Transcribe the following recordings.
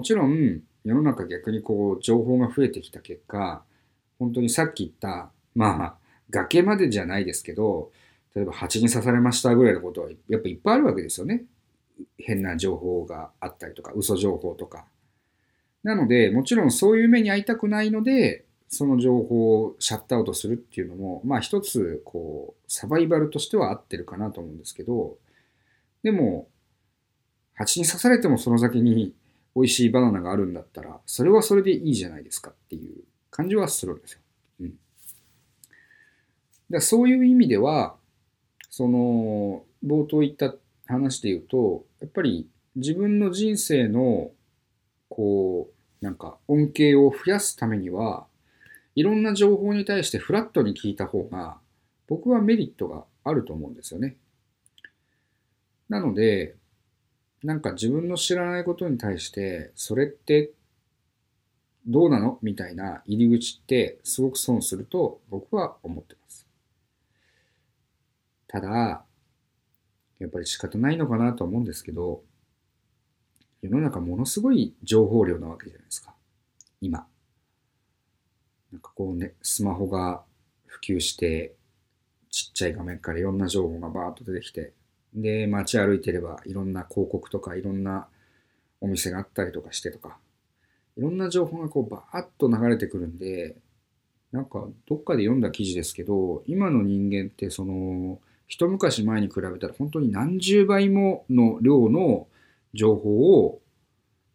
もちろん世の中逆にこう情報が増えてきた結果本当にさっき言ったまあ崖までじゃないですけど例えば蜂に刺されましたぐらいのことはやっぱいっぱいあるわけですよね。変な情報があったりとか嘘情報とか。なのでもちろんそういう目に遭いたくないのでその情報をシャットアウトするっていうのもまあ一つこうサバイバルとしては合ってるかなと思うんですけどでも蜂に刺されてもその先に美味しいバナナがあるんだったら、それはそれでいいじゃないですかっていう感じはするんですよ。うん。だそういう意味では、その、冒頭言った話で言うと、やっぱり自分の人生の、こう、なんか恩恵を増やすためには、いろんな情報に対してフラットに聞いた方が、僕はメリットがあると思うんですよね。なので、なんか自分の知らないことに対して、それってどうなの？みたいな入り口ってすごく損すると僕は思ってます。ただ、やっぱり仕方ないのかなと思うんですけど、世の中ものすごい情報量なわけじゃないですか。今。なんかこうね、スマホが普及して、ちっちゃい画面からいろんな情報がバーッと出てきて、で、街歩いてればいろんな広告とかいろんなお店があったりとかしてとか、いろんな情報がこうバーッと流れてくるんで、なんかどっかで読んだ記事ですけど、今の人間ってその、一昔前に比べたら本当に何十倍もの量の情報を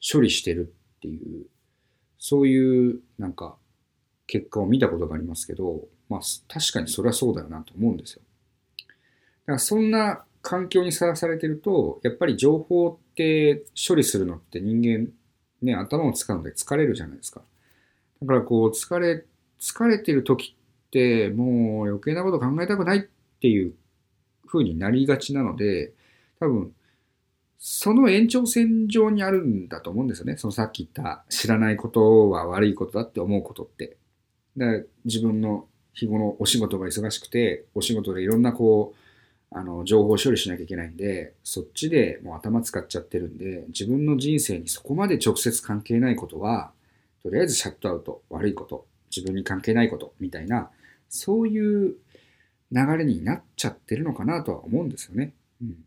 処理してるっていう、そういうなんか結果を見たことがありますけど、まあ確かにそれはそうだよなと思うんですよ。だからそんな環境にさらされてると、やっぱり情報って処理するのって人間、ね、頭を使うので疲れるじゃないですか。だからこう、疲れ、疲れてる時って、もう余計なこと考えたくないっていう風になりがちなので、多分、その延長線上にあるんだと思うんですよね。そのさっき言った知らないことは悪いことだって思うことって。だから自分の日頃お仕事が忙しくて、お仕事でいろんなこう、あの、情報処理しなきゃいけないんで、そっちでもう頭使っちゃってるんで、自分の人生にそこまで直接関係ないことは、とりあえずシャットアウト、悪いこと、自分に関係ないこと、みたいな、そういう流れになっちゃってるのかなとは思うんですよね。うん。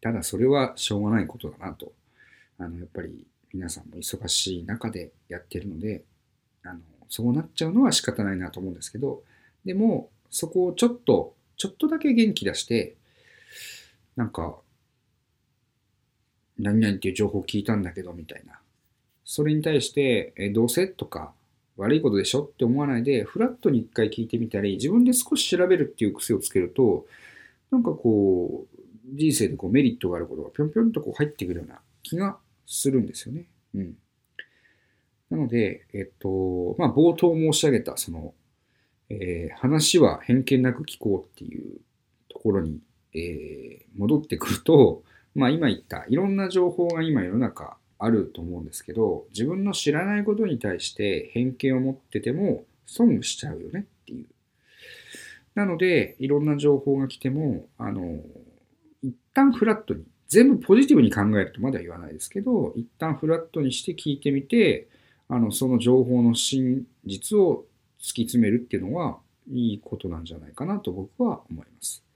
ただそれはしょうがないことだなと。あの、やっぱり皆さんも忙しい中でやってるので、あの、そうなっちゃうのは仕方ないなと思うんですけど、でも、そこをちょっとちょっとだけ元気出して、なんか、何々っていう情報を聞いたんだけど、みたいな。それに対して、えどうせ？とか、悪いことでしょ？って思わないで、フラットに一回聞いてみたり、自分で少し調べるっていう癖をつけると、なんかこう、人生でこうメリットがあることがぴょんぴょんとこう入ってくるような気がするんですよね。うん。なので、えっと、まあ、冒頭申し上げた、その、えー、話は偏見なく聞こうっていうところに、えー、戻ってくると、まあ今言ったいろんな情報が今世の中あると思うんですけど、自分の知らないことに対して偏見を持ってても損しちゃうよねっていう。なので、いろんな情報が来ても、あの、一旦フラットに、全部ポジティブに考えるとまだ言わないですけど、一旦フラットにして聞いてみて、あの、その情報の真実を突き詰めるっていうのはいいことなんじゃないかなと僕は思います。